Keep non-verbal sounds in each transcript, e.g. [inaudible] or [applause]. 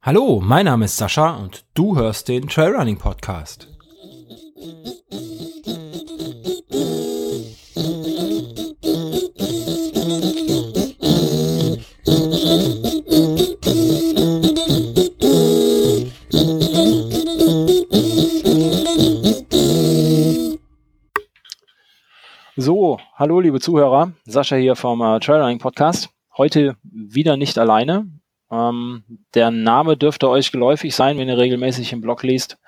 Hallo, mein Name ist Sascha und du hörst den Trailrunning Podcast. Hallo liebe Zuhörer, Sascha hier vom äh, Trailrunning Podcast. Heute wieder nicht alleine. Ähm, der Name dürfte euch geläufig sein, wenn ihr regelmäßig im Blog liest.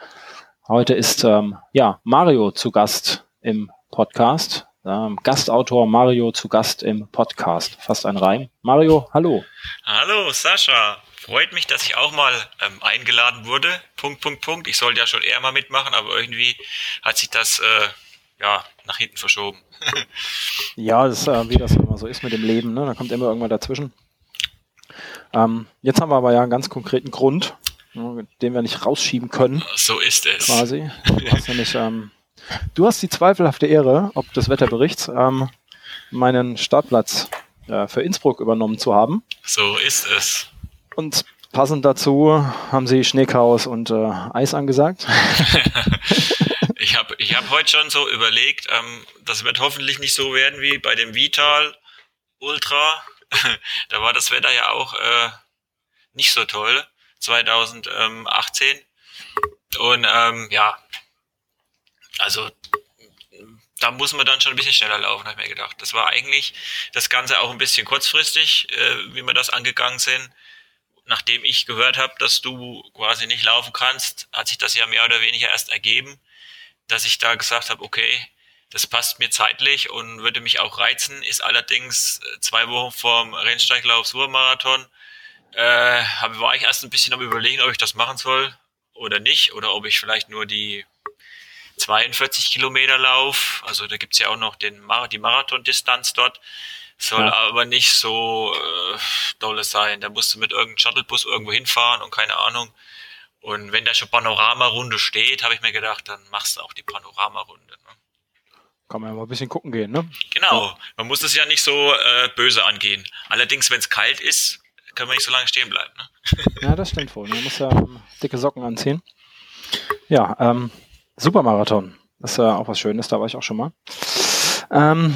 Heute ist ähm, ja Mario zu Gast im Podcast. Ähm, Gastautor Mario zu Gast im Podcast. Fast ein Reim. Mario, hallo. Hallo Sascha, freut mich, dass ich auch mal ähm, eingeladen wurde. Punkt, Punkt, Punkt. Ich sollte ja schon eher mal mitmachen, aber irgendwie hat sich das äh, ja nach hinten verschoben. [laughs] ja, das ist, äh, wie das immer so ist mit dem Leben. Ne? Da kommt immer irgendwann dazwischen. Ähm, jetzt haben wir aber ja einen ganz konkreten Grund, ne, den wir nicht rausschieben können. So ist es. Quasi. [laughs] Du hast nämlich, ähm, du hast die zweifelhafte Ehre, ob des Wetterberichts, ähm, meinen Startplatz äh, für Innsbruck übernommen zu haben. So ist es. Und passend dazu haben sie Schneechaos und äh, Eis angesagt. [laughs] ich hab heute schon so überlegt, ähm, das wird hoffentlich nicht so werden wie bei dem Vital Ultra [laughs] da war das Wetter ja auch äh, nicht so toll, 2018. Und ähm, ja, also da muss man dann schon ein bisschen schneller laufen, habe ich mir gedacht. Das war eigentlich das Ganze auch ein bisschen kurzfristig, äh, wie wir das angegangen sind. Nachdem ich gehört habe, dass du quasi nicht laufen kannst, hat sich das ja mehr oder weniger erst ergeben, dass ich da gesagt habe, okay, das passt mir zeitlich und würde mich auch reizen, ist allerdings äh, zwei Wochen vorm Rennsteiglauf Supermarathon. Äh, war ich erst ein bisschen am überlegen, ob ich das machen soll oder nicht, oder ob ich vielleicht nur die 42 Kilometer lauf. Also da gibt's ja auch noch den Mar die Marathondistanz dort. Soll ja. aber nicht so äh, dolle sein. Da musst du mit irgendeinem Shuttlebus irgendwo hinfahren und keine Ahnung. Und wenn da schon Panoramarunde steht, habe ich mir gedacht, dann machst du auch die Panoramarunde. Ne? Kann man ja mal ein bisschen gucken gehen, ne? Genau. Man muss es ja nicht so äh, böse angehen. Allerdings, wenn es kalt ist, können wir nicht so lange stehen bleiben. Ne? [laughs] Ja, das stimmt wohl. Man muss ja ähm, dicke Socken anziehen. Ja, ähm, Supermarathon. Das ist ja auch was Schönes, da war ich auch schon mal. Ähm,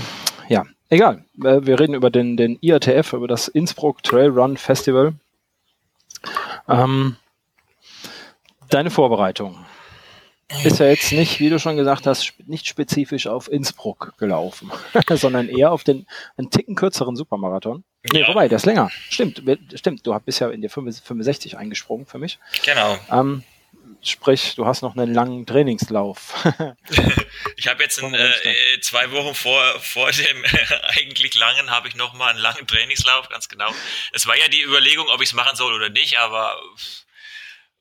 ja, egal. Äh, wir reden über den, den IATF, über das Innsbruck Trail Run Festival. Ähm, deine Vorbereitung ist ja jetzt nicht, wie du schon gesagt hast, nicht spezifisch auf Innsbruck gelaufen, [laughs] sondern eher auf den einen Ticken kürzeren Supermarathon. Nee, ja. wobei, der ist länger. Stimmt, stimmt. Du bist ja in die 65 eingesprungen für mich. Genau. Ähm, sprich, du hast noch einen langen Trainingslauf. [laughs] ich habe jetzt in, äh, zwei Wochen vor, vor dem eigentlich langen, habe ich noch mal einen langen Trainingslauf, ganz genau. Es war ja die Überlegung, ob ich es machen soll oder nicht, aber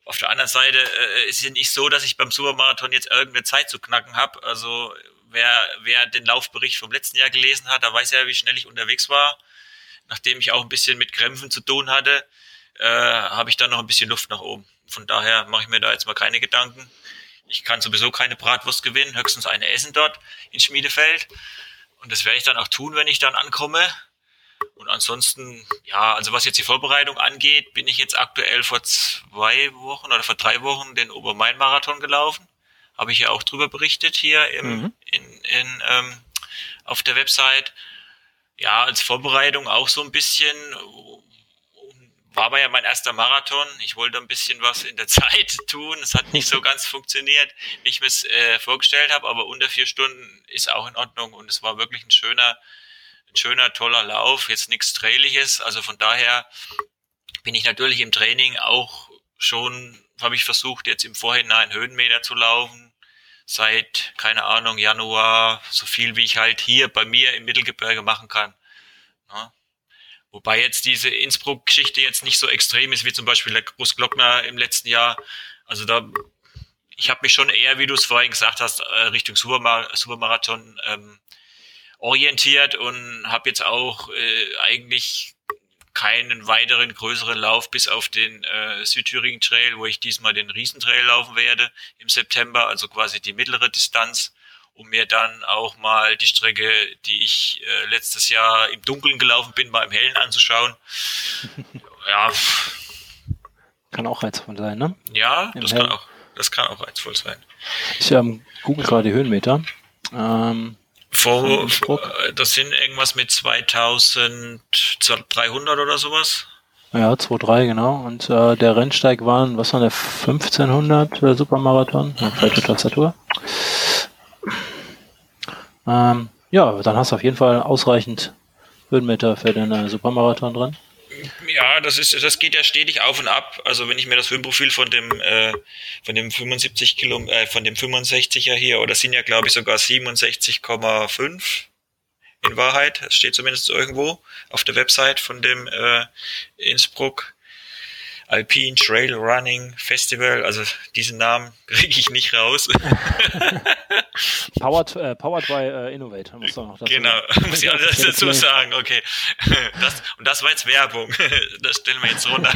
auf der anderen Seite äh, ist es nicht so, dass ich beim Supermarathon jetzt irgendeine Zeit zu knacken habe. Also wer, wer den Laufbericht vom letzten Jahr gelesen hat, da weiß ja, wie schnell ich unterwegs war. Nachdem ich auch ein bisschen mit Krämpfen zu tun hatte, äh, habe ich dann noch ein bisschen Luft nach oben. Von daher mache ich mir da jetzt mal keine Gedanken. Ich kann sowieso keine Bratwurst gewinnen, höchstens eine essen dort in Schmiedefeld. Und das werde ich dann auch tun, wenn ich dann ankomme. Und ansonsten, ja, also was jetzt die Vorbereitung angeht, bin ich jetzt aktuell vor zwei Wochen oder vor drei Wochen den Obermain-Marathon gelaufen. Habe ich ja auch drüber berichtet hier im, mhm. in, in, ähm, auf der Website. Ja, als Vorbereitung auch so ein bisschen. War aber ja mein erster Marathon. Ich wollte ein bisschen was in der [laughs] Zeit tun. Es hat nicht so ganz funktioniert, wie ich mir es äh, vorgestellt habe, aber unter vier Stunden ist auch in Ordnung und es war wirklich ein schöner, ein schöner, toller Lauf, jetzt nichts Trailiges. Also von daher bin ich natürlich im Training auch schon, habe ich versucht, jetzt im Vorhinein Höhenmeter zu laufen. Seit, keine Ahnung, Januar, so viel wie ich halt hier bei mir im Mittelgebirge machen kann. Ja. Wobei jetzt diese Innsbruck-Geschichte jetzt nicht so extrem ist wie zum Beispiel der Großglockner im letzten Jahr. Also da, ich habe mich schon eher, wie du es vorhin gesagt hast, äh, Richtung Supermar Supermarathon ähm, orientiert und habe jetzt auch äh, eigentlich keinen weiteren größeren Lauf bis auf den äh, Südthüringen Trail, wo ich diesmal den Riesentrail laufen werde im September, also quasi die mittlere Distanz, um mir dann auch mal die Strecke, die ich äh, letztes Jahr im Dunkeln gelaufen bin, mal im Hellen anzuschauen. [laughs] ja. Kann auch reizvoll sein, ne? Ja, das kann, auch, das kann auch reizvoll sein. Ich ähm, google gerade die Höhenmeter. Ähm, Vor, äh, das sind irgendwas mit 2300 oder sowas. Ja, 2,3 genau. Und äh, der Rennsteig waren, was war der, 1500 der Supermarathon? Ja, falsche Tastatur. Ähm, ja, dann hast du auf jeden Fall ausreichend Höhenmeter für den äh, Supermarathon drin. Ja, das ist, das geht ja stetig auf und ab. Also wenn ich mir das Höhenprofil von dem, äh, von dem 75 Kilo, äh, von dem 65er hier, oder sind ja glaube ich sogar 67,5 in Wahrheit. Es steht zumindest irgendwo auf der Website von dem äh, Innsbruck Alpine Trail Running Festival. Also diesen Namen [laughs] kriege ich nicht raus. [laughs] powered, äh, powered by äh, Innovate. Muss noch dazu genau, [laughs] muss ich alles dazu sagen. Okay. Das, und das war jetzt Werbung. Das stellen wir jetzt runter.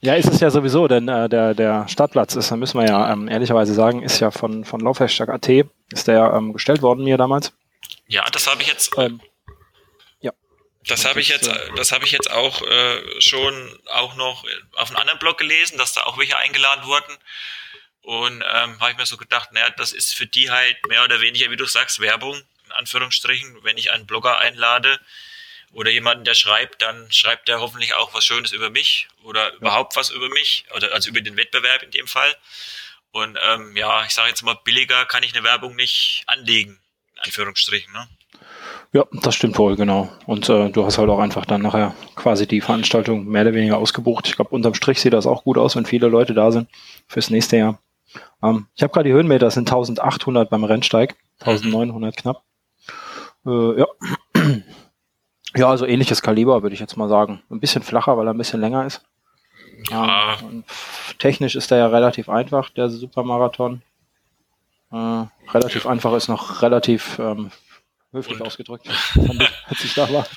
Ja, ist es ja sowieso, denn äh, der, der Startplatz ist, da müssen wir ja ähm, ehrlicherweise sagen, ist ja von, von Laufhashtag.at, ist der ähm, gestellt worden mir damals. Ja, das habe ich jetzt. Ähm. Das habe ich jetzt, äh, das habe ich jetzt auch äh, schon auch noch auf einem anderen Blog gelesen, dass da auch welche eingeladen wurden. Und ähm, habe ich mir so gedacht, naja, das ist für die halt mehr oder weniger, wie du sagst, Werbung, in Anführungsstrichen. Wenn ich einen Blogger einlade oder jemanden, der schreibt, dann schreibt der hoffentlich auch was Schönes über mich oder überhaupt was über mich, oder also über den Wettbewerb in dem Fall. Und ähm, ja, ich sage jetzt mal, billiger kann ich eine Werbung nicht anlegen. Anführungsstrichen, ne? Ja, das stimmt wohl, genau. Und äh, du hast halt auch einfach dann nachher quasi die Veranstaltung mehr oder weniger ausgebucht. Ich glaube, unterm Strich sieht das auch gut aus, wenn viele Leute da sind fürs nächste Jahr. Ähm, ich habe gerade die Höhenmeter, das sind 1800 beim Rennsteig, 1900 mhm. knapp. Äh, ja. [clears throat] ja, also ähnliches Kaliber, würde ich jetzt mal sagen. Ein bisschen flacher, weil er ein bisschen länger ist. Ja. Ähm, technisch ist der ja relativ einfach, der Supermarathon. Äh, relativ einfach ist noch relativ ähm, höflich Und? ausgedrückt, [laughs] als ich da war. [laughs]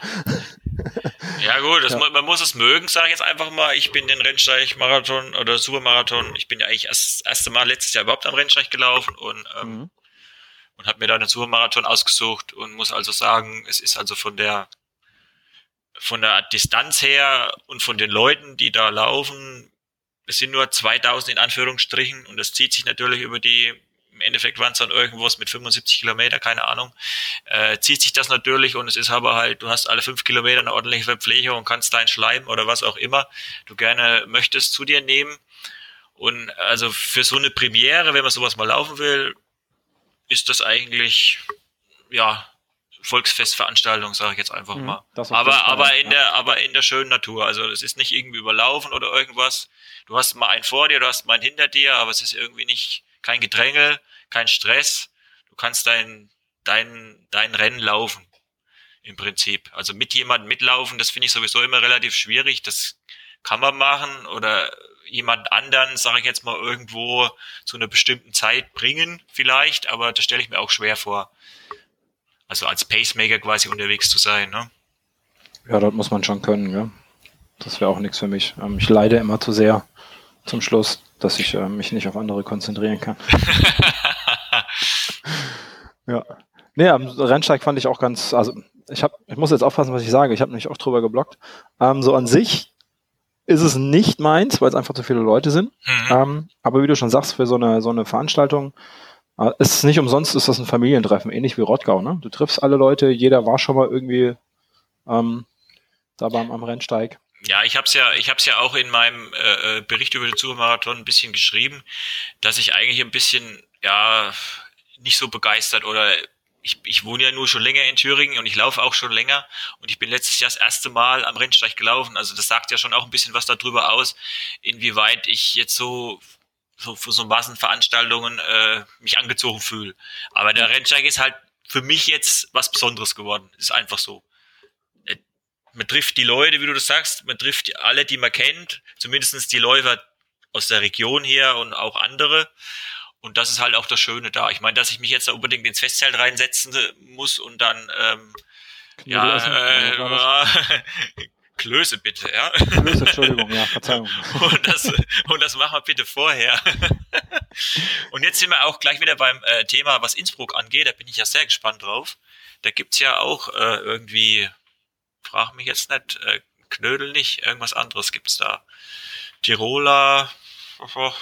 Ja gut, das, ja. man muss es mögen, sage ich jetzt einfach mal. Ich bin den Rennsteig-Marathon oder Supermarathon, ich bin ja eigentlich das erste Mal letztes Jahr überhaupt am Rennsteig gelaufen und, ähm, mhm. und habe mir da einen Supermarathon ausgesucht und muss also sagen, es ist also von der von der Distanz her und von den Leuten, die da laufen, es sind nur 2000 in Anführungsstrichen und das zieht sich natürlich über die im Endeffekt waren es dann irgendwas mit 75 Kilometer, keine Ahnung, äh, zieht sich das natürlich und es ist aber halt, du hast alle fünf Kilometer eine ordentliche Verpflegung und kannst dein Schleim oder was auch immer du gerne möchtest zu dir nehmen. Und also für so eine Premiere, wenn man sowas mal laufen will, ist das eigentlich, ja, Volksfestveranstaltung, sage ich jetzt einfach mhm, mal. aber aber in der aber in der schönen Natur. Also es ist nicht irgendwie überlaufen oder irgendwas. Du hast mal einen vor dir, du hast mal einen hinter dir, aber es ist irgendwie nicht kein Gedränge, kein Stress. Du kannst dein, dein, dein Rennen laufen. Im Prinzip. Also mit jemandem mitlaufen, das finde ich sowieso immer relativ schwierig. Das kann man machen oder jemand anderen, sage ich jetzt mal, irgendwo zu einer bestimmten Zeit bringen, vielleicht, aber das stelle ich mir auch schwer vor. Also als Pacemaker quasi unterwegs zu sein, ne? Ja, das muss man schon können, ja. Das wäre auch nichts für mich. Ähm, ich leide immer zu sehr zum Schluss dass ich äh, mich nicht auf andere konzentrieren kann. [laughs] ja. Nee, am Rennsteig fand ich auch ganz, also ich habe, ich muss jetzt aufpassen, was ich sage. Ich habe nämlich auch drüber geblockt. Ähm, so an sich ist es nicht meins, weil es einfach zu viele Leute sind. Mhm. Ähm, aber wie du schon sagst, für so eine, so eine Veranstaltung äh, ist es nicht umsonst, ist das ein Familientreffen, ähnlich wie Rottgau. Ne? Du triffst alle Leute, jeder war schon mal irgendwie ähm, da beim, am Rennsteig. Ja, ich habe es ja, ich habe ja auch in meinem äh, äh, Bericht über den Supermarathon ein bisschen geschrieben, dass ich eigentlich ein bisschen ja nicht so begeistert oder ich, ich wohne ja nur schon länger in Thüringen und ich laufe auch schon länger und ich bin letztes Jahr das erste Mal am Rennsteig gelaufen. Also das sagt ja schon auch ein bisschen was darüber aus, inwieweit ich jetzt so so für so Massenveranstaltungen äh, mich angezogen fühle. Aber der Rennsteig ist halt für mich jetzt was Besonderes geworden. Ist einfach so man trifft die Leute, wie du das sagst, man trifft alle, die man kennt, zumindestens die Läufer aus der Region hier und auch andere. Und das ist halt auch das Schöne da. Ich meine, dass ich mich jetzt da unbedingt ins Festzelt reinsetzen muss und dann ähm, ja, äh, [laughs] Klöße bitte, ja. Klöße, Entschuldigung, ja, Verzeihung. [laughs] und, das, und das machen wir bitte vorher. [laughs] und jetzt sind wir auch gleich wieder beim äh, Thema, was Innsbruck angeht. Da bin ich ja sehr gespannt drauf. Da gibt's ja auch äh, irgendwie, frag mich jetzt nicht, äh, Knödel nicht, irgendwas anderes gibt's da. Tiroler, oh,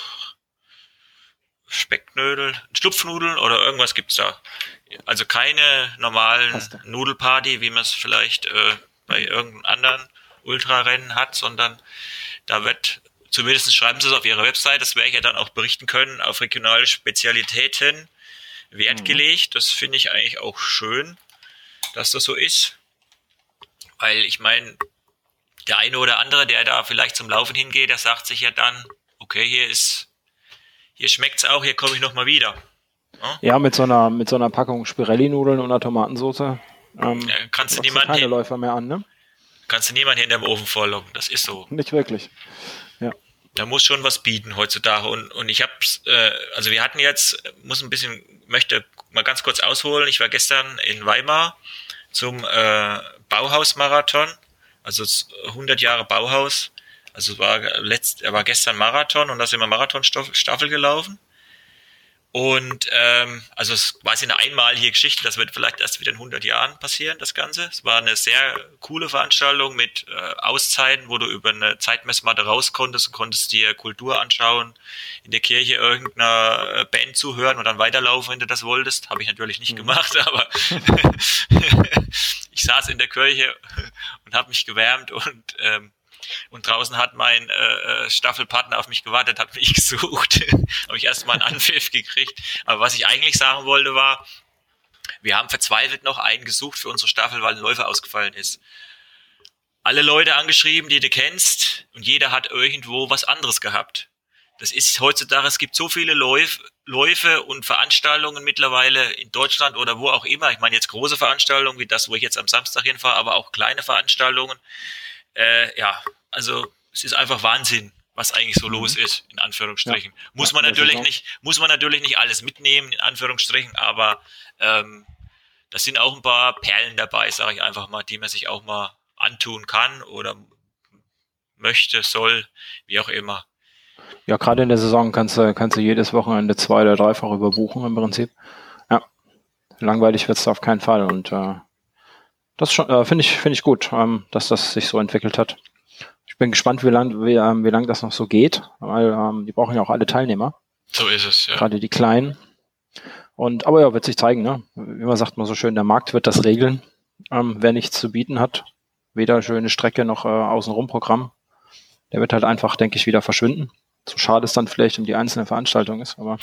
Specknödel, Schlupfnudeln oder irgendwas gibt's da. Also keine normalen Paste. Nudelparty, wie man es vielleicht äh, bei irgendeinem anderen Ultrarennen hat, sondern da wird, zumindest schreiben sie es auf ihrer Website, das werde ich ja dann auch berichten können, auf regionale Spezialitäten Wert mhm. gelegt. Das finde ich eigentlich auch schön, dass das so ist. Weil ich meine, der eine oder andere, der da vielleicht zum Laufen hingeht, der sagt sich ja dann, okay, hier ist, hier schmeckt's auch, hier komme ich nochmal wieder. Ja? ja, mit so einer, mit so einer Packung Spirelli-Nudeln und einer Tomatensauce. Ähm, ja, kannst du niemanden keine Läufer mehr an, ne? Kannst du niemanden hinterm Ofen vorlocken, das ist so. Nicht wirklich. Ja. Da muss schon was bieten heutzutage. Und, und ich hab's, äh, also wir hatten jetzt, muss ein bisschen, möchte mal ganz kurz ausholen. Ich war gestern in Weimar zum äh, Bauhausmarathon, also 100 Jahre Bauhaus. Also es war letzt, er war gestern Marathon und da sind wir Marathonstaffel gelaufen. Und ähm, also es war eine einmalige Geschichte, das wird vielleicht erst wieder in 100 Jahren passieren, das Ganze. Es war eine sehr coole Veranstaltung mit äh, Auszeiten, wo du über eine Zeitmessmatte raus konntest und konntest dir Kultur anschauen, in der Kirche irgendeiner äh, Band zuhören und dann weiterlaufen, wenn du das wolltest. Habe ich natürlich nicht mhm. gemacht, [laughs] aber [laughs] ich saß in der Kirche und habe mich gewärmt und ähm, und draußen hat mein äh, äh Staffelpartner auf mich gewartet, hat mich [laughs] gesucht. habe ich erstmal einen Anpfiff gekriegt. Aber was ich eigentlich sagen wollte war, wir haben verzweifelt noch einen gesucht für unsere Staffel, weil ein Läufer ausgefallen ist. Alle Leute angeschrieben, die du kennst, und jeder hat irgendwo was anderes gehabt. Das ist heutzutage, es gibt so viele Läuf, Läufe und Veranstaltungen mittlerweile in Deutschland oder wo auch immer. Ich meine jetzt große Veranstaltungen wie das, wo ich jetzt am Samstag hinfahre, aber auch kleine Veranstaltungen. Äh, ja, also es ist einfach Wahnsinn, was eigentlich so los mhm. ist, in Anführungsstrichen. Ja. Muss man natürlich nicht, muss man natürlich nicht alles mitnehmen, in Anführungsstrichen, aber ähm, da sind auch ein paar Perlen dabei, sage ich einfach mal, die man sich auch mal antun kann oder möchte, soll, wie auch immer. Ja, gerade in der Saison kannst du, kannst du jedes Wochenende zwei oder dreifach überbuchen im Prinzip. Ja, langweilig wird es auf keinen Fall und äh, das äh, finde ich, finde ich gut, ähm, dass das sich so entwickelt hat. Ich bin gespannt, wie lang, wie, ähm, wie lang das noch so geht, weil ähm, die brauchen ja auch alle Teilnehmer. So ist es, ja. Gerade die Kleinen. Und aber ja, wird sich zeigen, ne? Wie man sagt man so schön, der Markt wird das regeln. Ähm, wer nichts zu bieten hat, weder schöne Strecke noch äh, außenrum Programm, der wird halt einfach, denke ich, wieder verschwinden so schade es dann vielleicht um die einzelne Veranstaltung ist, aber.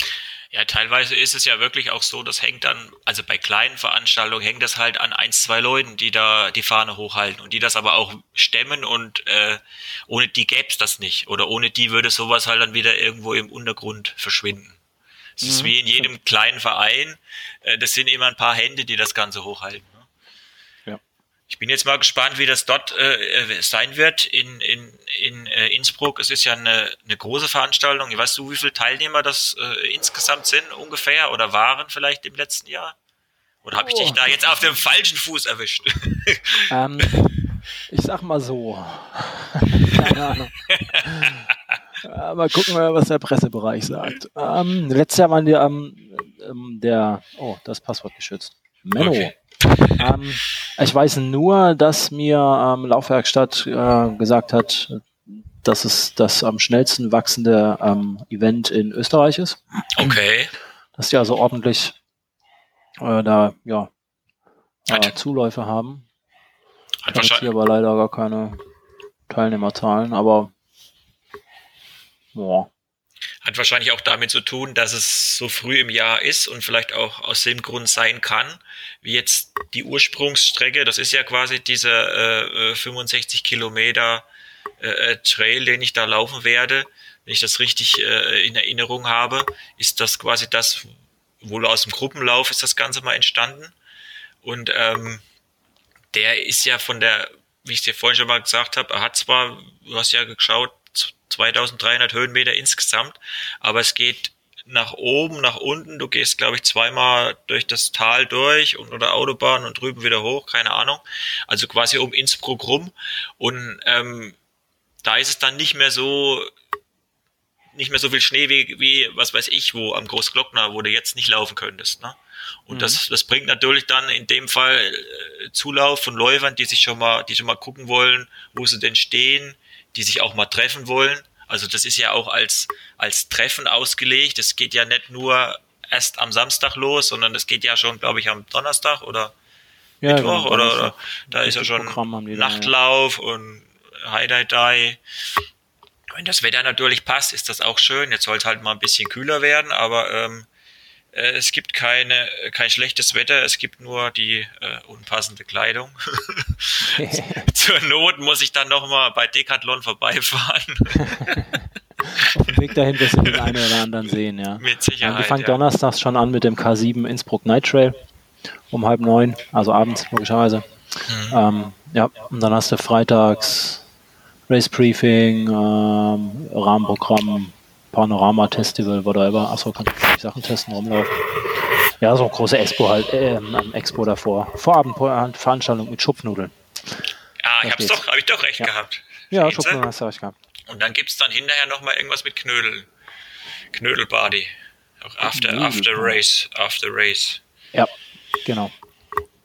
Ja, teilweise ist es ja wirklich auch so, das hängt dann, also bei kleinen Veranstaltungen hängt das halt an ein, zwei Leuten, die da die Fahne hochhalten und die das aber auch stemmen und äh, ohne die gäbe es das nicht. Oder ohne die würde sowas halt dann wieder irgendwo im Untergrund verschwinden. Es mhm. ist wie in jedem kleinen Verein, äh, das sind immer ein paar Hände, die das Ganze hochhalten. Ich bin jetzt mal gespannt, wie das dort äh, sein wird in, in, in äh, Innsbruck. Es ist ja eine, eine große Veranstaltung. Weißt du, wie viele Teilnehmer das äh, insgesamt sind ungefähr oder waren vielleicht im letzten Jahr? Oder habe ich dich oh. da jetzt auf dem falschen Fuß erwischt? [laughs] Ähm, ich sag mal so. [laughs] Keine Ahnung. mal gucken, was der Pressebereich sagt. Ähm, letztes Jahr waren die ähm, der, oh, das Passwort geschützt. Menno. Okay ähm, ich weiß nur, dass mir ähm, Laufwerkstatt äh, gesagt hat, dass es das am schnellsten wachsende ähm, Event in Österreich ist. Okay. Dass die also ordentlich äh, da ja äh, Zuläufe haben. Hat ich hier aber leider gar keine Teilnehmerzahlen, aber boah. Hat wahrscheinlich auch damit zu tun, dass es so früh im Jahr ist und vielleicht auch aus dem Grund sein kann, wie jetzt die Ursprungsstrecke. Das ist ja quasi dieser äh, 65 äh, Kilometer äh, äh, Trail, den ich da laufen werde. Wenn ich das richtig äh, in Erinnerung habe, ist das quasi das, wohl aus dem Gruppenlauf ist das Ganze mal entstanden. Und ähm, der ist ja von der, wie ich dir vorhin schon mal gesagt habe, er hat zwar, du hast ja geschaut, 2300 Höhenmeter insgesamt, aber es geht nach oben, nach unten. Du gehst, glaube ich, zweimal durch das Tal durch und oder Autobahn und drüben wieder hoch, keine Ahnung. Also quasi um Innsbruck rum. Und ähm, da ist es dann nicht mehr so nicht mehr so viel Schnee wie, wie was weiß ich, wo am Großglockner, wo du jetzt nicht laufen könntest. Ne? Und mhm. das, das bringt natürlich dann in dem Fall äh, Zulauf von Läufern, die sich schon mal, die schon mal gucken wollen, wo sie denn stehen, die sich auch mal treffen wollen. Also das ist ja auch als, als Treffen ausgelegt. Es geht ja nicht nur erst am Samstag los, sondern es geht ja schon, glaube ich, am Donnerstag oder ja, Mittwoch genau, oder, oder da ist ja schon Nachtlauf ja. und High Dai. Wenn das Wetter natürlich passt, ist das auch schön. Jetzt soll es halt mal ein bisschen kühler werden, aber ähm, äh, es gibt keine, kein schlechtes Wetter, es gibt nur die äh, unpassende Kleidung. [laughs] [laughs] Zur Not muss ich dann nochmal bei Decathlon vorbeifahren. [laughs] Auf dem Weg dahin wirst du den einen oder anderen sehen, ja. Mit Sicherheit. wir fangen ja. donnerstags schon an mit dem K7 Innsbruck Night Trail um halb neun, also abends logischerweise. Mhm. Ähm, ja, und dann hast du freitags Race Briefing, ähm, Rahmenprogramm, Panorama Festival, whatever. Achso, kannst du Sachen testen, rumlaufen. Ja, so eine große Expo halt, äh, Expo davor. Vorabendveranstaltung mit Schupfnudeln. Ah, ich hab's doch, hab ich doch recht ja. gehabt. Ja, Schupfnudeln hast du recht gehabt. Und dann gibt's dann hinterher nochmal irgendwas mit Knödel. Knödelbody. Auch after, Knödel after race, after race. Ja, genau.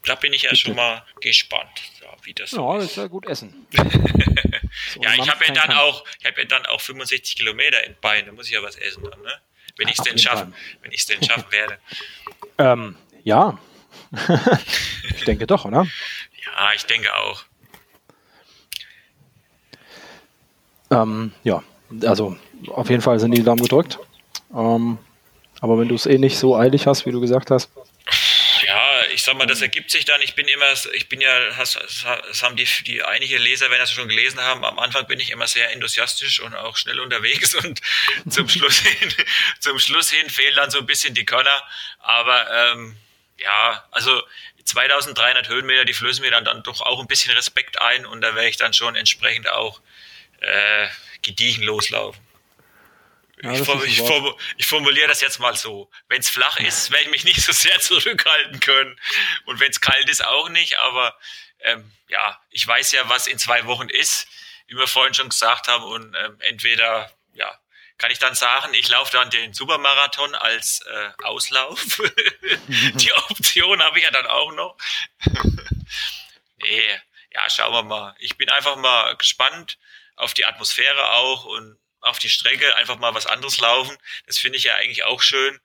Da bin ich ja Bitte. schon mal gespannt, wie das Ja, das ist ja gut essen. [laughs] ja, ich habe ja dann auch, ich habe ja dann auch 65 Kilometer in Beinen, da muss ich ja was essen dann, ne? Wenn ich es denn schaffen, wenn ich es denn schaffen werde. [laughs] Ähm, ja. [laughs] ich denke doch, oder? Ja, ich denke auch. Ähm, ja, also auf jeden Fall sind die Daumen gedrückt. Ähm, aber wenn du es eh nicht so eilig hast, wie du gesagt hast, ich sag mal, das ergibt sich dann. Ich bin immer, ich bin ja, das, das haben die, die einige Leser, wenn das schon gelesen haben, am Anfang bin ich immer sehr enthusiastisch und auch schnell unterwegs und [laughs] zum Schluss hin, zum Schluss hin fehlen dann so ein bisschen die Körner. Aber ähm, ja, also 2300 Höhenmeter, die flößen mir dann, dann doch auch ein bisschen Respekt ein und da werde ich dann schon entsprechend auch äh, gediegen loslaufen. Ja, ich, form, ich, form, ich, formuliere das jetzt mal so. Wenn es flach ist, werde ich mich nicht so sehr [laughs] zurückhalten können. Und wenn es kalt ist, auch nicht. Aber ähm, ja, ich weiß ja, was in zwei Wochen ist, wie wir vorhin schon gesagt haben. Und ähm, entweder, ja, kann ich dann sagen, ich laufe dann den Supermarathon als äh, Auslauf. [laughs] Die Option habe ich ja dann auch noch. [laughs] nee, ja, schauen wir mal. Ich bin einfach mal gespannt auf die Atmosphäre auch und auf die Strecke einfach mal was anderes laufen. Das finde ich ja eigentlich auch schön.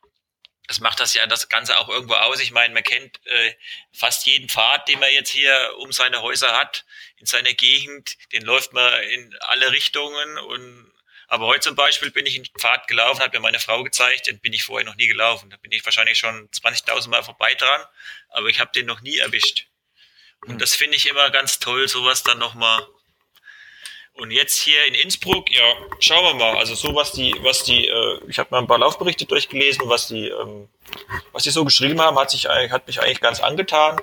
Das macht das ja das Ganze auch irgendwo aus. Ich meine, man kennt äh, fast jeden Pfad, den man jetzt hier um seine Häuser hat, in seiner Gegend. Den läuft man in alle Richtungen. Und aber heute zum Beispiel bin ich in den Pfad gelaufen, hat mir meine Frau gezeigt, den bin ich vorher noch nie gelaufen. Da bin ich wahrscheinlich schon 20.000 Mal vorbei dran, aber ich habe den noch nie erwischt. Und hm. das finde ich immer ganz toll, sowas dann nochmal und jetzt hier in Innsbruck, ja, schauen wir mal. Also so was die, was die, äh, ich habe mal ein paar Laufberichte durchgelesen, was die, ähm, was die so geschrieben haben, hat sich hat mich eigentlich ganz angetan,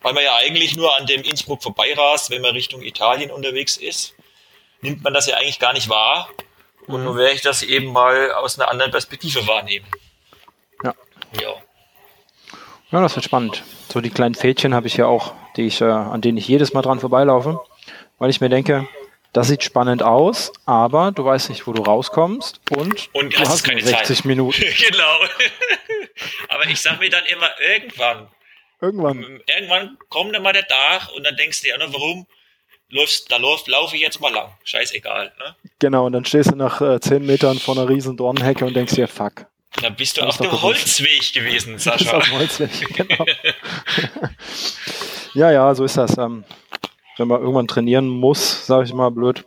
weil man ja eigentlich nur an dem Innsbruck vorbeirast, wenn man Richtung Italien unterwegs ist, nimmt man das ja eigentlich gar nicht wahr. Und mhm. nun werde ich das eben mal aus einer anderen Perspektive wahrnehmen. Ja. Ja. Ja, das wird spannend. So die kleinen Fädchen habe ich ja auch, die ich, äh, an denen ich jedes Mal dran vorbeilaufe, weil ich mir denke, das sieht spannend aus, aber du weißt nicht, wo du rauskommst und, und du hast keine 60 Zeit. Minuten. [laughs] genau. [laughs] aber ich sag mir dann immer, irgendwann. Irgendwann. Irgendwann kommt dann mal der Tag und dann denkst du dir, warum läufst, da lauf, laufe ich jetzt mal lang. Scheißegal. Ne? Genau, und dann stehst du nach äh, 10 Metern vor einer riesen Dornenhecke und denkst dir, fuck. Da bist du [laughs] auf dem Holzweg gewesen, Sascha. auf dem Holzweg, genau. ja, ja, so ist das. Ähm, wenn man irgendwann trainieren muss, sage ich mal blöd,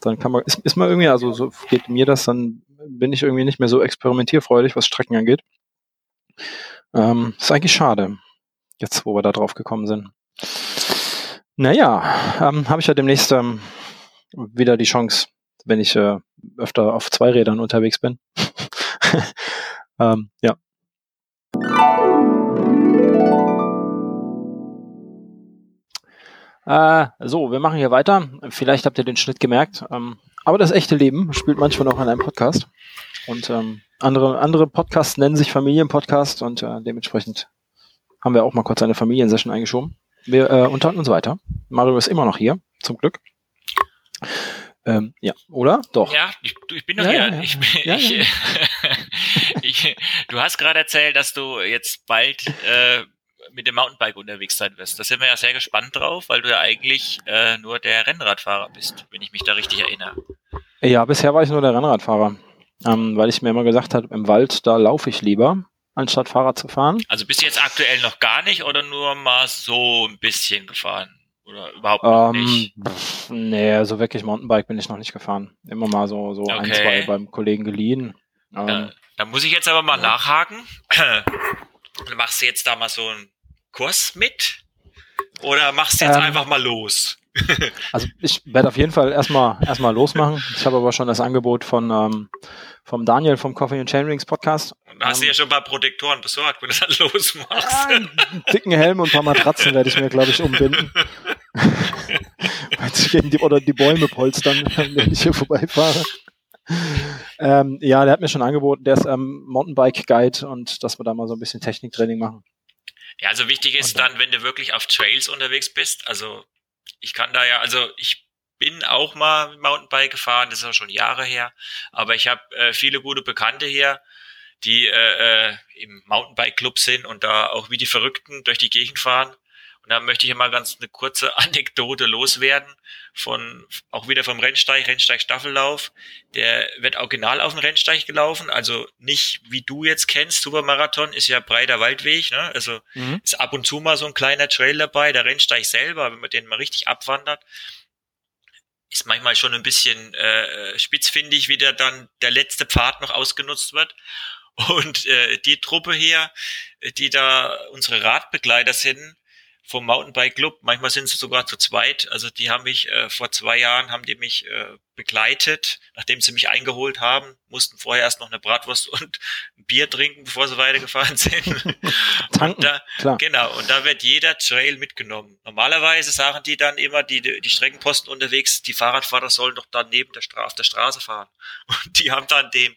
dann kann man, ist, ist man irgendwie, also so geht mir das, dann bin ich irgendwie nicht mehr so experimentierfreudig, was Strecken angeht. Ähm, ist eigentlich schade, jetzt wo wir da drauf gekommen sind. Naja, ähm, habe ich ja demnächst ähm, wieder die Chance, wenn ich äh, öfter auf zwei Rädern unterwegs bin. [laughs] ähm, ja, Äh, so, wir machen hier weiter. Vielleicht habt ihr den Schnitt gemerkt. Ähm, aber das echte Leben spielt manchmal auch an einem Podcast. Und ähm, andere, andere Podcasts nennen sich Familienpodcast und äh, dementsprechend haben wir auch mal kurz eine Familiensession eingeschoben. Wir äh, unterhalten uns weiter. Mario ist immer noch hier, zum Glück. Ähm, ja, oder? Doch. Ja, ich, ich bin noch ja, hier. Ja, ja. Ich, ich, [laughs] ich, du hast gerade erzählt, dass du jetzt bald äh, mit dem Mountainbike unterwegs sein wirst. Da sind wir ja sehr gespannt drauf, weil du ja eigentlich äh, nur der Rennradfahrer bist, wenn ich mich da richtig erinnere. Ja, bisher war ich nur der Rennradfahrer, ähm, weil ich mir immer gesagt habe, im Wald, da laufe ich lieber, anstatt Fahrrad zu fahren. Also bist du jetzt aktuell noch gar nicht oder nur mal so ein bisschen gefahren? Oder überhaupt noch ähm, nicht? Pff, nee, so wirklich Mountainbike bin ich noch nicht gefahren. Immer mal so, so okay. ein, zwei beim Kollegen geliehen. Ähm, da, da, muss ich jetzt aber mal ja. nachhaken. Machst du jetzt da mal so einen Kurs mit? Oder machst du jetzt ähm, einfach mal los? [laughs] also ich werde auf jeden Fall erstmal erstmal losmachen. Ich habe aber schon das Angebot von ähm, vom Daniel vom Coffee and Chainrings Podcast. Da hast du ja schon ein paar Protektoren besorgt, wenn du das [laughs] losmachst. Ja, einen dicken Helm und ein paar Matratzen werde ich mir, glaube ich, umbinden. [laughs] die, oder die Bäume polstern, wenn ich hier vorbeifahre. Ähm, ja, der hat mir schon angeboten, der ist ähm, Mountainbike Guide und dass wir da mal so ein bisschen Techniktraining machen. Ja, also wichtig ist dann, wenn du wirklich auf Trails unterwegs bist, also ich kann da ja, also ich bin auch mal Mountainbike gefahren, das ist auch schon Jahre her, aber ich habe äh, viele gute Bekannte hier, die äh, äh, im Mountainbike-Club sind und da auch wie die Verrückten durch die Gegend fahren. Und da möchte ich mal ganz eine kurze [laughs] Anekdote loswerden von, auch wieder vom Rennsteig, Rennsteig Staffellauf. Der wird original auf dem Rennsteig gelaufen, also nicht wie du jetzt kennst. Supermarathon ist ja breiter Waldweg, ne? Also mhm. ist ab und zu mal so ein kleiner Trail dabei. Der Rennsteig selber, wenn man den mal richtig abwandert, ist manchmal schon ein bisschen äh, spitzfindig, wie der dann der letzte Pfad noch ausgenutzt wird. Und äh, die Truppe hier, die da unsere Radbegleiter sind, vom Mountainbike Club. Manchmal sind sie sogar zu zweit. Also die haben mich äh, vor zwei Jahren haben die mich äh, begleitet, nachdem sie mich eingeholt haben, mussten vorher erst noch eine Bratwurst [laughs] und ein Bier trinken, bevor sie weitergefahren sind. [laughs] Tanken, da, klar. Genau. Und da wird jeder Trail mitgenommen. Normalerweise sagen die dann immer, die, die Streckenposten unterwegs, die Fahrradfahrer sollen doch dann neben der, Stra auf der Straße fahren. [laughs] Und die haben dann dem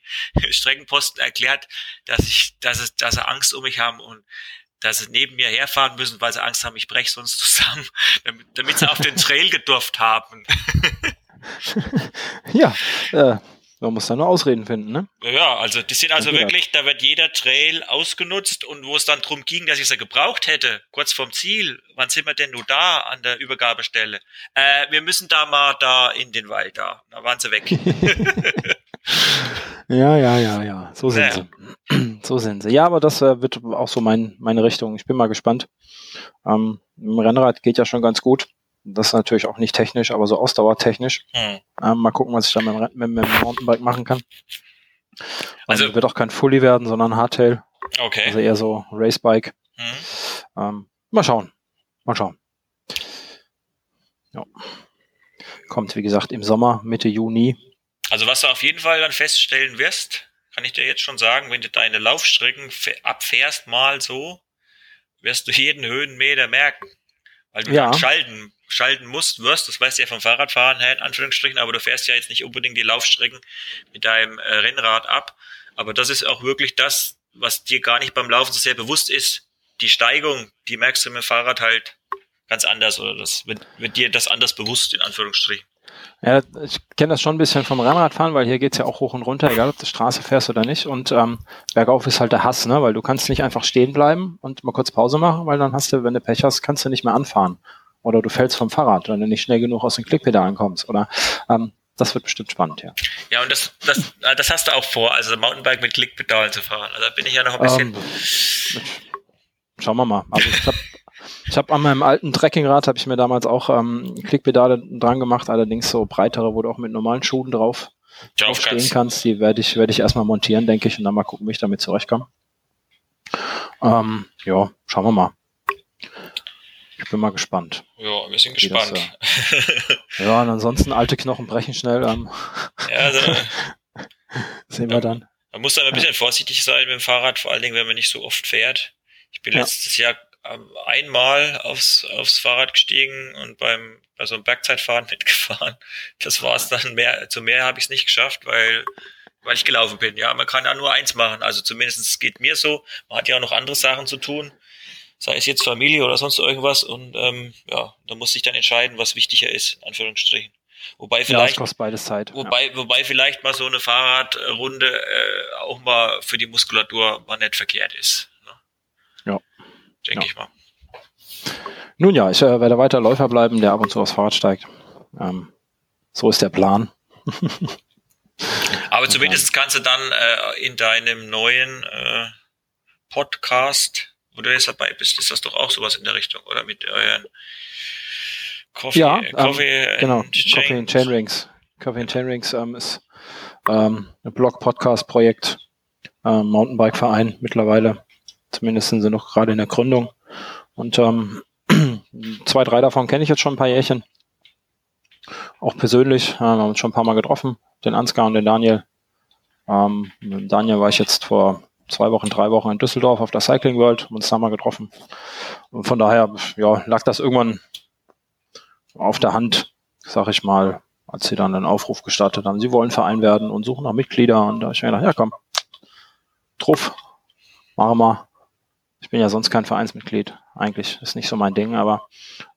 Streckenposten erklärt, dass ich, dass es, dass sie Angst um mich haben und dass sie neben mir herfahren müssen, weil sie Angst haben, ich breche sonst zusammen, [laughs] damit, damit sie auf den Trail gedurft haben. [laughs] ja, äh, man muss da nur Ausreden finden, ne? Ja, also die sind also wirklich, da wird jeder Trail ausgenutzt und wo es dann drum ging, dass ich sie gebraucht hätte, kurz vorm Ziel, wann sind wir denn nur da an der Übergabestelle? Äh, wir müssen da mal da in den Wald da. Da waren sie weg. [laughs] ja, ja, ja, ja. So sind ja. sie. So sind sie. Ja, aber das äh, wird auch so mein, meine Richtung. Ich bin mal gespannt. Ähm, Im Rennrad geht ja schon ganz gut. Das ist natürlich auch nicht technisch, aber so ausdauertechnisch. Hm. Ähm, mal gucken, was ich da mit, mit, mit, dem Mountainbike machen kann. Also ähm, wird auch kein Fully werden, sondern Hardtail. Okay. Also eher so Racebike. Hm. Ähm, mal schauen. Mal schauen. Ja. Kommt, wie gesagt, im Sommer, Mitte Juni. Also was du auf jeden Fall dann feststellen wirst, kann ich dir jetzt schon sagen, wenn du deine Laufstrecken abfährst mal so, wirst du jeden Höhenmeter merken. Weil du ja. schalten, schalten musst, wirst, das weißt du ja vom Fahrradfahren her in Anführungsstrichen, aber du fährst ja jetzt nicht unbedingt die Laufstrecken mit deinem äh, Rennrad ab. Aber das ist auch wirklich das, was dir gar nicht beim Laufen so sehr bewusst ist. Die Steigung, die merkst du mit dem Fahrrad halt ganz anders oder das wird, wird dir das anders bewusst in Anführungsstrichen. Ja, ich kenne das schon ein bisschen vom Rennradfahren, weil hier geht's ja auch hoch und runter, egal ob du Straße fährst oder nicht. Und ähm, bergauf ist halt der Hass, ne? weil du kannst nicht einfach stehen bleiben und mal kurz Pause machen, weil dann hast du, wenn du Pech hast, kannst du nicht mehr anfahren. Oder du fällst vom Fahrrad, wenn du nicht schnell genug aus den Klickpedalen kommst. Oder ähm, das wird bestimmt spannend, ja. Ja, und das, das, äh, das hast du auch vor, also Mountainbike mit Klickpedalen zu fahren. Also da bin ich ja noch ein bisschen. Ähm, schauen wir mal. Also ich habe ich habe an meinem alten Trekkingrad habe ich mir damals auch ähm, Klickpedale dran gemacht, allerdings so breitere, wo du auch mit normalen Schuhen drauf, drauf stehen kannst. Die werde ich, werde ich erstmal montieren, denke ich, und dann mal gucken, wie ich damit zurechtkomme. Ähm, ja, schauen wir mal. Ich bin mal gespannt. Ja, wir sind gespannt. Das, äh, [laughs] ja, und ansonsten alte Knochen brechen schnell. Ähm, ja, also, [laughs] sehen wir dann. Man muss da ein bisschen vorsichtig sein mit dem Fahrrad, vor allen Dingen, wenn man nicht so oft fährt. Ich bin ja. letztes Jahr einmal aufs, aufs Fahrrad gestiegen und beim bei so einem Bergzeitfahren [laughs] mitgefahren. Das war's dann. Mehr, zu mehr habe ich es nicht geschafft, weil weil ich gelaufen bin. Ja, man kann ja nur eins machen. Also zumindest geht mir so. Man hat ja auch noch andere Sachen zu tun. Sei es jetzt Familie oder sonst irgendwas. Und ähm, ja, da muss sich dann entscheiden, was wichtiger ist, Anführungsstrichen. Wobei vielleicht, ja, beides Zeit. Wobei, ja. wobei vielleicht mal so eine Fahrradrunde äh, auch mal für die Muskulatur mal nicht verkehrt ist. Denke ja. ich mal. Nun ja, ich äh, werde weiter Läufer bleiben, der ab und zu aufs Fahrrad steigt. Ähm, so ist der Plan. [laughs] Aber zumindest kannst du dann äh, in deinem neuen äh, Podcast, wo du jetzt dabei bist, ist das doch auch sowas in der Richtung, oder mit euren Coffee, ja, Coffee ähm, genau, Coffee and Chain Rings. Coffee and Chain Rings ähm, ist ähm, ein Blog-Podcast-Projekt, ähm, Mountainbike-Verein mittlerweile. Zumindest sind sie noch gerade in der Gründung. Und ähm, [clears throat] zwei, drei davon kenne ich jetzt schon ein paar Jährchen. Auch persönlich, äh, wir haben uns schon ein paar Mal getroffen, den Ansgar und den Daniel. Ähm, mit Daniel war ich jetzt vor zwei Wochen, drei Wochen in Düsseldorf auf der Cycling World, haben uns da mal getroffen. Und von daher, ja, lag das irgendwann auf der Hand, sag ich mal, als sie dann einen Aufruf gestartet haben, sie wollen Verein werden und suchen nach Mitgliedern. Und da ich mir gedacht, ja komm, Truff, machen wir. Ich bin ja sonst kein Vereinsmitglied. Eigentlich ist nicht so mein Ding, aber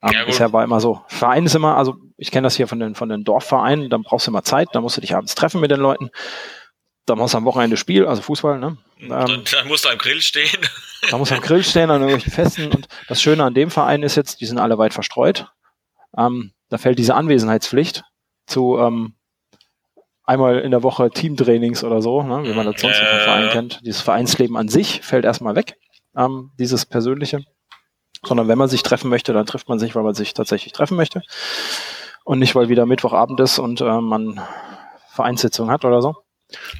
ähm, ja, bisher war immer so. Verein ist immer, also ich kenne das hier von den, von den Dorfvereinen, dann brauchst du immer Zeit, dann musst du dich abends treffen mit den Leuten. Dann machst du am Wochenende Spiel, also Fußball, ne? Ähm, dann, dann musst du am Grill stehen. Da musst du am Grill stehen, an irgendwelchen Festen. Und das Schöne an dem Verein ist jetzt, die sind alle weit verstreut. Ähm, da fällt diese Anwesenheitspflicht zu ähm, einmal in der Woche Teamtrainings oder so, ne, wie man das sonst äh, vom Verein kennt. Dieses Vereinsleben an sich fällt erstmal weg, ähm, dieses Persönliche. Sondern wenn man sich treffen möchte, dann trifft man sich, weil man sich tatsächlich treffen möchte. Und nicht, weil wieder Mittwochabend ist und äh, man Vereinssitzung hat oder so.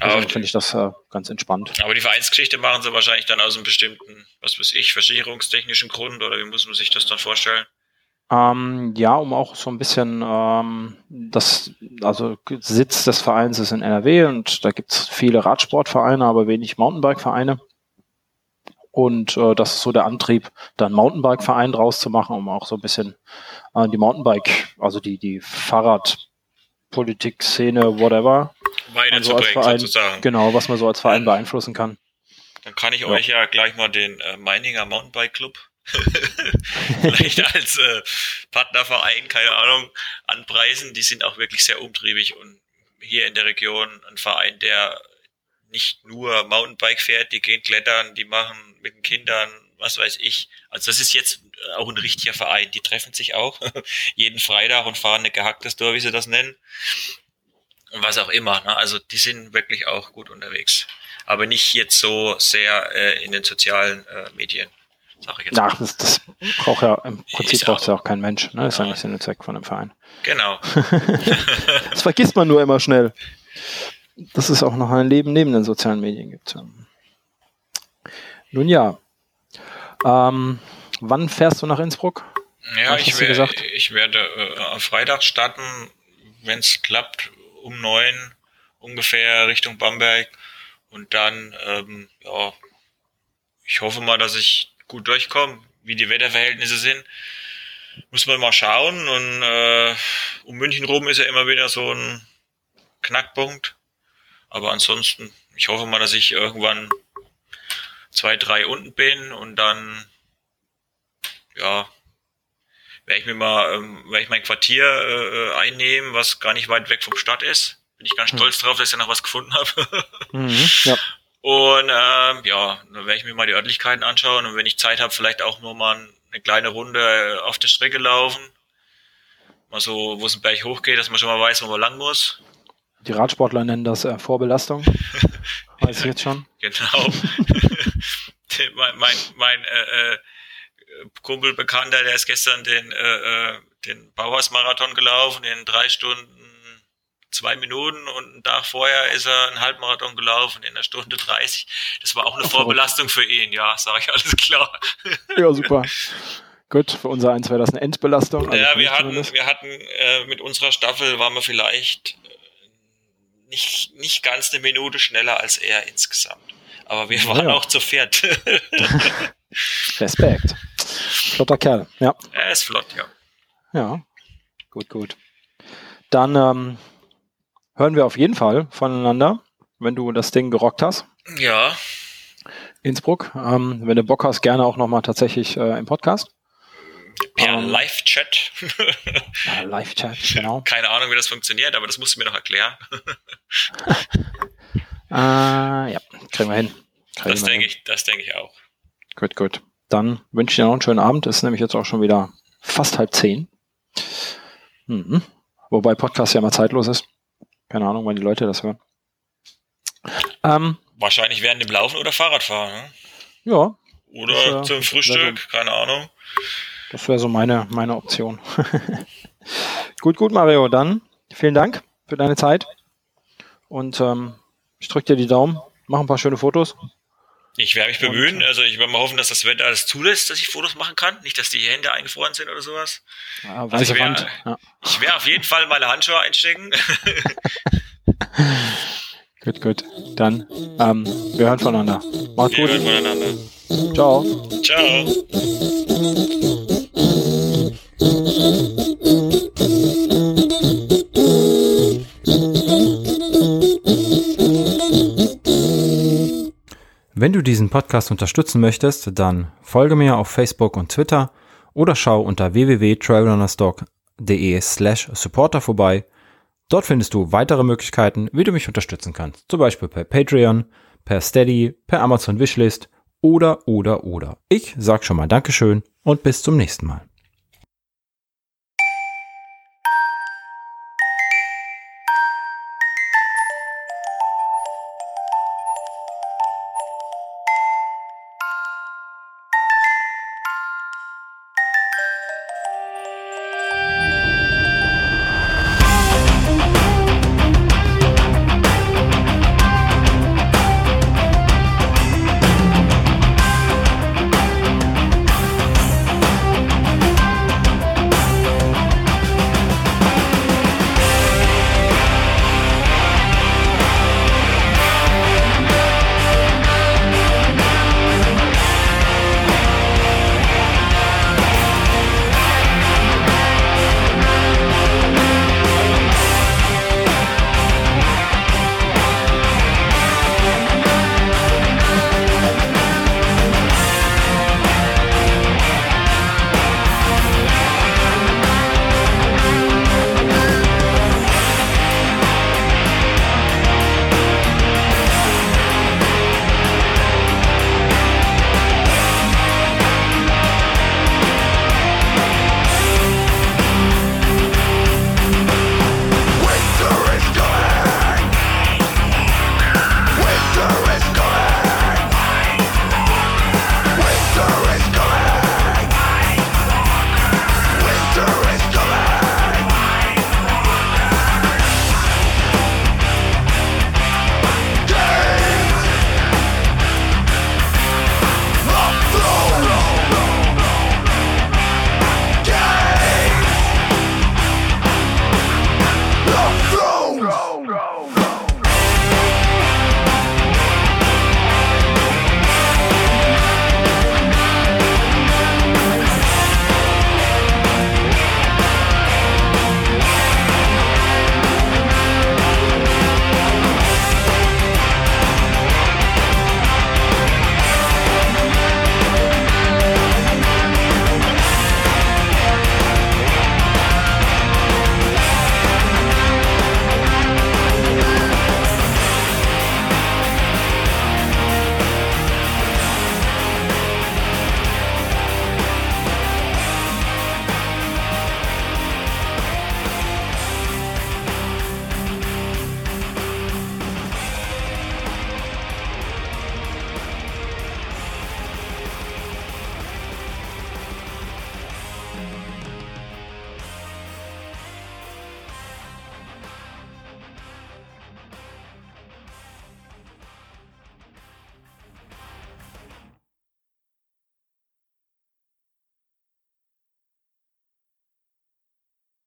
Also finde ich das äh, ganz entspannt. Aber die Vereinsgeschichte machen sie wahrscheinlich dann aus einem bestimmten, was weiß ich, versicherungstechnischen Grund oder wie muss man sich das dann vorstellen? Ähm, ja, um auch so ein bisschen ähm, das, also Sitz des Vereins ist in NRW und da gibt's viele Radsportvereine, aber wenig Mountainbike-Vereine. Und äh, das ist so der Antrieb, da einen Mountainbike-Verein draus zu machen, um auch so ein bisschen äh, die Mountainbike, also die, die Fahrradpolitik-Szene, whatever, weiterzubringen, so sozusagen. Genau, was man so als Verein beeinflussen kann. Dann kann ich ja. euch ja gleich mal den äh, Meininger Mountainbike Club [laughs] vielleicht [laughs] als äh, Partnerverein, keine Ahnung, anpreisen. Die sind auch wirklich sehr umtriebig und hier in der Region ein Verein, der nicht nur Mountainbike fährt, die gehen klettern, die machen mit den Kindern, was weiß ich. Also das ist jetzt auch ein richtiger Verein. Die treffen sich auch [laughs] jeden Freitag und fahren eine gehacktes Tor, wie sie das nennen. Und was auch immer. Ne? Also die sind wirklich auch gut unterwegs. Aber nicht jetzt so sehr äh, in den sozialen äh, Medien. Sag ich jetzt Ach, das, das braucht ja im Prinzip braucht ja auch kein Mensch. Ne? Das ist nicht Sinn und Zweck von einem Verein. Genau. [laughs] das vergisst man nur immer schnell. Dass es auch noch ein Leben neben den sozialen Medien gibt. Nun ja. Ähm, wann fährst du nach Innsbruck? Ja, ich, wär, ich, werde äh, am Freitag starten, wenn es klappt, um neun ungefähr Richtung Bamberg. Und dann, ähm, ja, ich hoffe mal, dass ich gut durchkommen, wie die Wetterverhältnisse sind. Muss man mal schauen. Und äh, um München rum ist ja immer wieder so ein Knackpunkt. Aber ansonsten, ich hoffe mal, dass ich irgendwann zwei, drei unten bin und dann, ja, werde ich mir mal, ähm, werde ich mein Quartier äh, einnehmen, was gar nicht weit weg vom Stadt ist. Bin ich ganz hm. stolz drauf, dass ich da noch was gefunden habe. [laughs] mhm, ja. Und ähm, ja, dann werde ich mir mal die Örtlichkeiten anschauen und wenn ich Zeit habe, vielleicht auch nur mal eine kleine Runde auf der Strecke laufen. Mal so, wo es ein Berg hochgeht, dass man schon mal weiß, wo man lang muss. Die Radsportler nennen das äh, Vorbelastung. [laughs] weiß ich jetzt schon. Genau. [laughs] mein mein, mein äh, äh, Kumpel Bekannter, der ist gestern den, äh, äh den Bauhausmarathon gelaufen in drei Stunden zwei Minuten und einen Tag vorher ist er einen Halbmarathon gelaufen in einer Stunde 30. Das war auch eine Vorbelastung für ihn, ja, sage ich alles klar. Ja, super. Gut, für unser eins wäre das eine Endbelastung. Also ja, wir hatten, wir hatten äh, mit unserer Staffel waren wir vielleicht nicht, nicht ganz eine Minute schneller als er insgesamt. Aber wir waren ja. auch zu viert. [laughs] [laughs] Respekt. Flotter Kerl, ja. Er ist flott, ja. Ja, gut, gut. Dann ähm, hören wir auf jeden Fall voneinander. wenn du das Ding gerockt hast. Ja. Innsbruck. Ähm, wenn du Bock hast, gerne auch nochmal tatsächlich äh, im Podcast. Per um, Live-Chat. ja, Live-Chat, [laughs] genau. Keine Ahnung, wie das funktioniert, aber das musst du mir noch erklären. [laughs] äh, ja, kriegen wir hin. Kriegen das denke ich, das denke ich auch. Gut, gut. Dann wünsche ich dir noch einen schönen Abend. Es ist nämlich jetzt auch schon wieder fast halb zehn. Mhm. Wobei Podcast ja mal zeitlos ist. Keine Ahnung, wann die Leute das hören. Ähm, Wahrscheinlich während dem Laufen oder Fahrradfahren. Ne? Ja. Oder das, zum Frühstück, keine Ahnung. Das wäre so meine, meine Option. [laughs] gut, gut, Mario. Dann vielen Dank für deine Zeit. Und ähm, ich drücke dir die Daumen. Mach ein paar schöne Fotos. Ich werde mich bemühen. Also ich werde mal hoffen, dass das Wetter alles zulässt, dass ich Fotos machen kann. Nicht, dass die Hände eingefroren sind oder sowas. Ja, also ich werde ja. werd auf jeden Fall meine Handschuhe einstecken. [laughs] [laughs] gut, gut. Dann, ähm, wir hören voneinander. Macht's wir gut. Wir hören voneinander. Ciao. Ciao. Wenn du diesen Podcast unterstützen möchtest, dann folge mir auf Facebook und Twitter oder schau unter www.trailrunnerstock.de slash supporter vorbei. Dort findest du weitere Möglichkeiten, wie du mich unterstützen kannst. Zum Beispiel per Patreon, per Steady, per Amazon Wishlist oder, oder, oder. Ich sag schon mal Dankeschön und bis zum nächsten Mal.